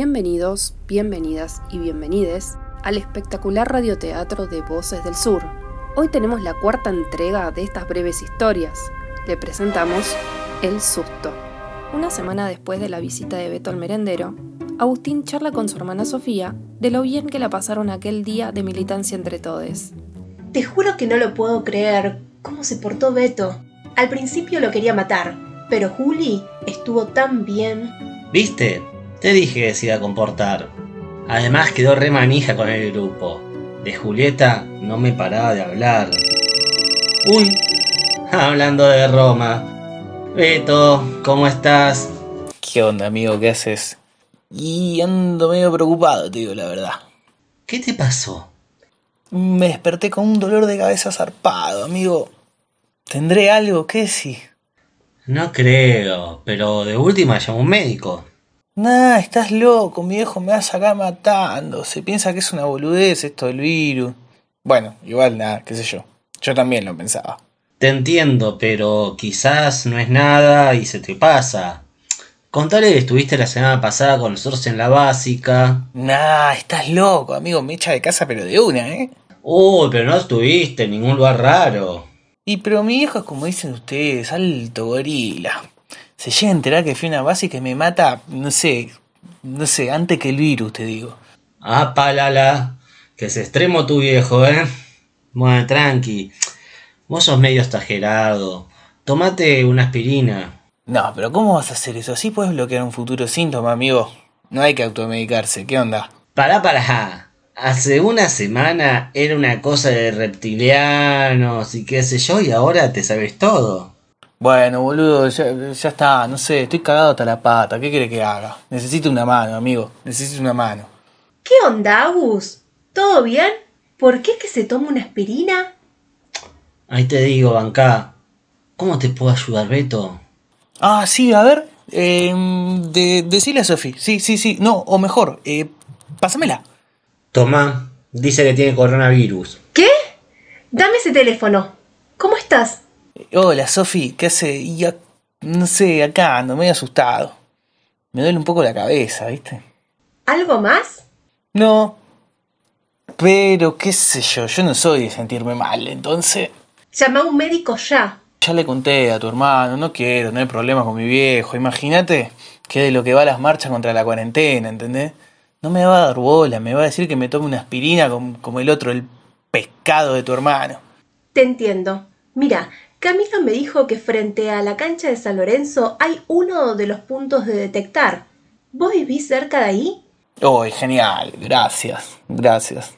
Bienvenidos, bienvenidas y bienvenides al espectacular radioteatro de Voces del Sur. Hoy tenemos la cuarta entrega de estas breves historias. Le presentamos El Susto. Una semana después de la visita de Beto al merendero, Agustín charla con su hermana Sofía de lo bien que la pasaron aquel día de militancia entre todos. Te juro que no lo puedo creer. ¿Cómo se portó Beto? Al principio lo quería matar, pero Juli estuvo tan bien. ¿Viste? Te dije que se iba a comportar. Además quedó re manija con el grupo. De Julieta no me paraba de hablar. Uy, hablando de Roma. Beto, ¿cómo estás? ¿Qué onda, amigo? ¿Qué haces? Y ando medio preocupado, te digo la verdad. ¿Qué te pasó? Me desperté con un dolor de cabeza zarpado, amigo. ¿Tendré algo? ¿Qué sí? No creo, pero de última llamo a un médico. Nah, estás loco, mi viejo me va a sacar matando. Se piensa que es una boludez esto del virus. Bueno, igual nada, qué sé yo. Yo también lo pensaba. Te entiendo, pero quizás no es nada y se te pasa. Contale que estuviste la semana pasada con nosotros en la básica. Nah, estás loco, amigo. Me echa de casa, pero de una, ¿eh? Uy, pero no estuviste en ningún lugar raro. Y pero mi hijo es como dicen ustedes, alto gorila. Se llega a enterar que fui a una básica y me mata, no sé, no sé, antes que el virus, te digo. Ah, palala. Que se extremo tu viejo, ¿eh? Bueno, tranqui. Vos sos medio exagerado. Tomate una aspirina. No, pero ¿cómo vas a hacer eso? Así puedes bloquear un futuro síntoma, amigo. No hay que automedicarse, ¿qué onda? Pará, pará. Hace una semana era una cosa de reptilianos y qué sé yo, y ahora te sabes todo. Bueno, boludo, ya, ya está, no sé, estoy cagado hasta la pata, ¿qué quiere que haga? Necesito una mano, amigo, necesito una mano. ¿Qué onda, Agus? ¿Todo bien? ¿Por qué es que se toma una aspirina? Ahí te digo, Banca. ¿Cómo te puedo ayudar, Beto? Ah, sí, a ver, eh, de, decile a Sofi, sí, sí, sí, no, o mejor, eh, pásamela. Toma, dice que tiene coronavirus. ¿Qué? Dame ese teléfono. ¿Cómo estás? Hola, Sofi, ¿qué hace? Y no sé, acá ando medio asustado. Me duele un poco la cabeza, ¿viste? ¿Algo más? No. Pero, qué sé yo, yo no soy de sentirme mal, entonces... Llama a un médico ya. Ya le conté a tu hermano, no quiero, no hay problema con mi viejo. Imagínate que de lo que va a las marchas contra la cuarentena, ¿entendés? No me va a dar bola, me va a decir que me tome una aspirina como, como el otro, el pescado de tu hermano. Te entiendo. Mira, Camilo me dijo que frente a la cancha de San Lorenzo hay uno de los puntos de detectar. ¿Vos vivís cerca de ahí? Oh, genial, gracias, gracias.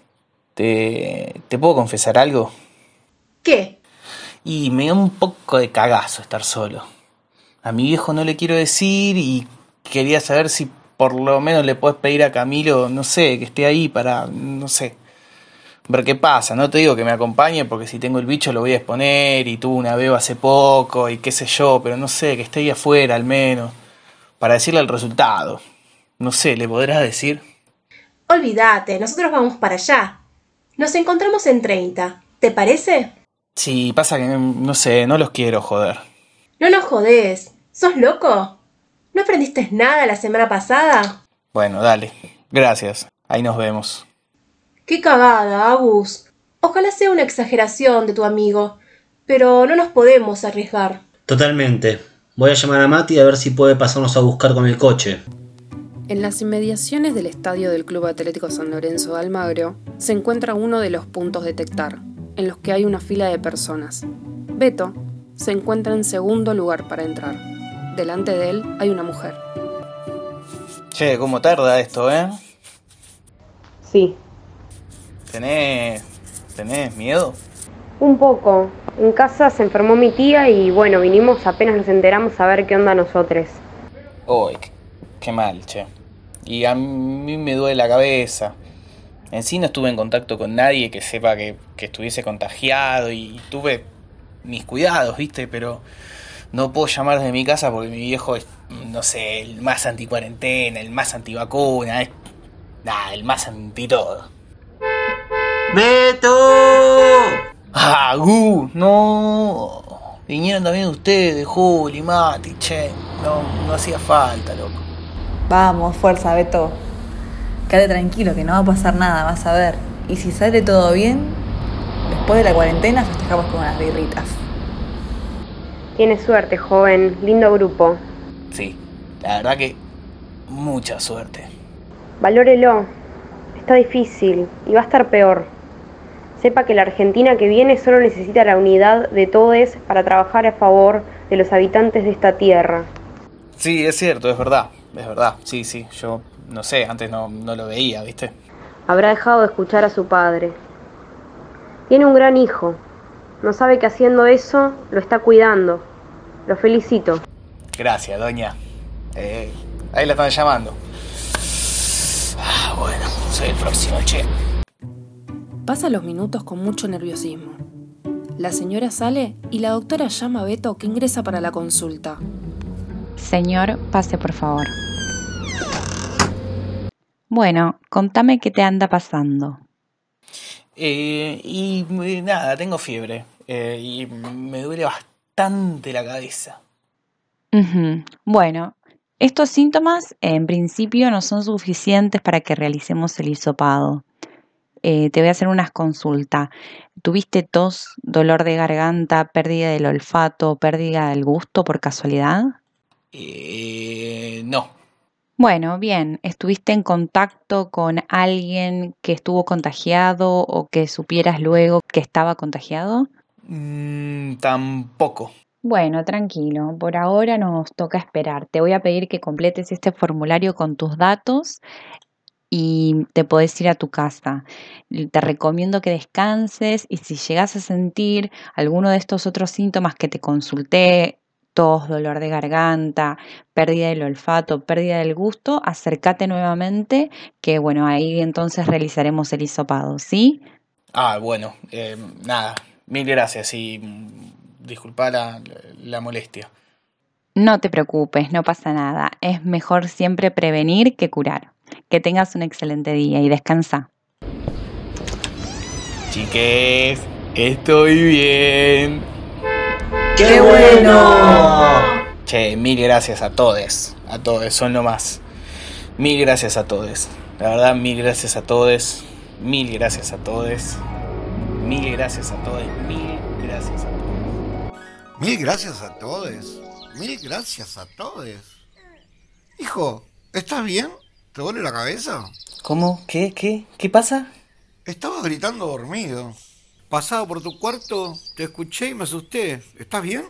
¿Te, ¿Te puedo confesar algo? ¿Qué? Y me da un poco de cagazo estar solo. A mi viejo no le quiero decir y quería saber si por lo menos le puedes pedir a Camilo, no sé, que esté ahí para, no sé, ver qué pasa. No te digo que me acompañe porque si tengo el bicho lo voy a exponer y tuve una beba hace poco y qué sé yo, pero no sé, que esté ahí afuera al menos, para decirle el resultado. No sé, ¿le podrás decir? Olvídate, nosotros vamos para allá. Nos encontramos en 30. ¿Te parece? Sí, pasa que no sé, no los quiero joder. No nos jodés. ¿Sos loco? ¿No aprendiste nada la semana pasada? Bueno, dale. Gracias. Ahí nos vemos. Qué cagada, Agus. Ojalá sea una exageración de tu amigo, pero no nos podemos arriesgar. Totalmente. Voy a llamar a Mati a ver si puede pasarnos a buscar con el coche. En las inmediaciones del estadio del Club Atlético San Lorenzo de Almagro se encuentra uno de los puntos detectar, en los que hay una fila de personas. Beto se encuentra en segundo lugar para entrar. Delante de él hay una mujer. Che, ¿cómo tarda esto, eh? Sí, ¿Tenés. ¿Tenés miedo? un poco. En casa se enfermó mi tía y bueno, vinimos apenas nos enteramos a ver qué onda nosotros. Uy, qué, qué mal, che. Y a mí me duele la cabeza. En sí no estuve en contacto con nadie que sepa que, que estuviese contagiado y tuve mis cuidados, ¿viste? Pero no puedo llamar desde mi casa porque mi viejo es, no sé, el más anticuarentena, el más antivacuna, es. Nada, el más anti todo. ¡Beto! ¡Ah, Gu! ¡No! Vinieron también ustedes, Juli, Mati, che. No, no hacía falta, loco. Vamos, fuerza, Beto. Quédate tranquilo, que no va a pasar nada, vas a ver. Y si sale todo bien, después de la cuarentena festejamos con unas birritas. Tienes suerte, joven. Lindo grupo. Sí, la verdad que mucha suerte. Valórelo. Está difícil y va a estar peor. Sepa que la Argentina que viene solo necesita la unidad de todos para trabajar a favor de los habitantes de esta tierra. Sí, es cierto, es verdad, es verdad. Sí, sí, yo no sé, antes no, no lo veía, ¿viste? Habrá dejado de escuchar a su padre. Tiene un gran hijo. No sabe que haciendo eso lo está cuidando. Lo felicito. Gracias, doña. Eh, ahí la están llamando. Ah, bueno, soy el próximo, che. Pasa los minutos con mucho nerviosismo. La señora sale y la doctora llama a Beto que ingresa para la consulta. Señor, pase por favor. Bueno, contame qué te anda pasando. Eh, y eh, nada, tengo fiebre. eh, y me duele bastante la cabeza. Bueno, estos síntomas en principio no son suficientes para que realicemos el hisopado. Eh, te voy a hacer unas consultas. ¿Tuviste tos, dolor de garganta, pérdida del olfato, pérdida del gusto por casualidad? Eh, no. Bueno, bien, ¿estuviste en contacto con alguien que estuvo contagiado o que supieras luego que estaba contagiado? Mm, tampoco. Bueno, tranquilo, por ahora nos toca esperar. Te voy a pedir que completes este formulario con tus datos y te podés ir a tu casa. Te recomiendo que descanses y si llegas a sentir alguno de estos otros síntomas que te consulté, tos, dolor de garganta, pérdida del olfato, pérdida del gusto, acércate nuevamente que bueno, ahí entonces realizaremos el hisopado, ¿sí? Ah, bueno, eh, nada. Mil gracias y mm, disculpa la, la molestia. No te preocupes, no pasa nada. Es mejor siempre prevenir que curar. Que tengas un excelente día y descansa. Chiques, estoy bien. ¡Qué bueno! Che, mil gracias a todos. A todos, son lo más. Mil gracias a todos. La verdad, mil gracias a todos. Mil gracias a todos. Mil gracias a todos. Mil gracias a todos. Mil gracias a todos. Mil gracias a todos. Hijo, ¿estás bien? ¿Te duele la cabeza? ¿Cómo? ¿Qué? ¿Qué? ¿Qué pasa? Estabas gritando dormido. Pasaba por tu cuarto, te escuché y me asusté. ¿Estás bien?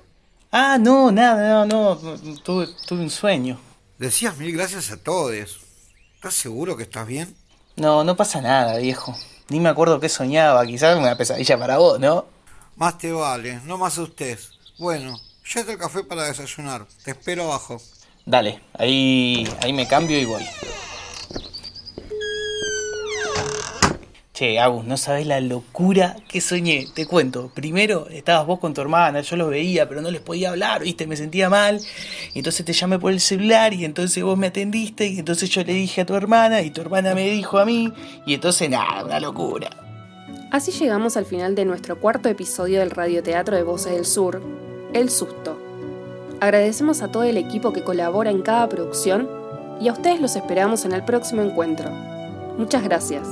Ah, no, nada, no, no. Tuve, tuve un sueño. Decías mil gracias a todos. ¿Estás seguro que estás bien? No, no pasa nada, viejo. Ni me acuerdo qué soñaba. Quizás una pesadilla para vos, ¿no? Más te vale, no me asustes. Bueno, ya está el café para desayunar. Te espero abajo. Dale, ahí, ahí me cambio y voy. Che, Agus, no sabes la locura que soñé. Te cuento. Primero estabas vos con tu hermana, yo los veía, pero no les podía hablar, ¿viste? Me sentía mal. Y entonces te llamé por el celular y entonces vos me atendiste y entonces yo le dije a tu hermana y tu hermana me dijo a mí. Y entonces nada, una locura. Así llegamos al final de nuestro cuarto episodio del radioteatro de Voces del Sur, El Susto. Agradecemos a todo el equipo que colabora en cada producción y a ustedes los esperamos en el próximo encuentro. Muchas gracias.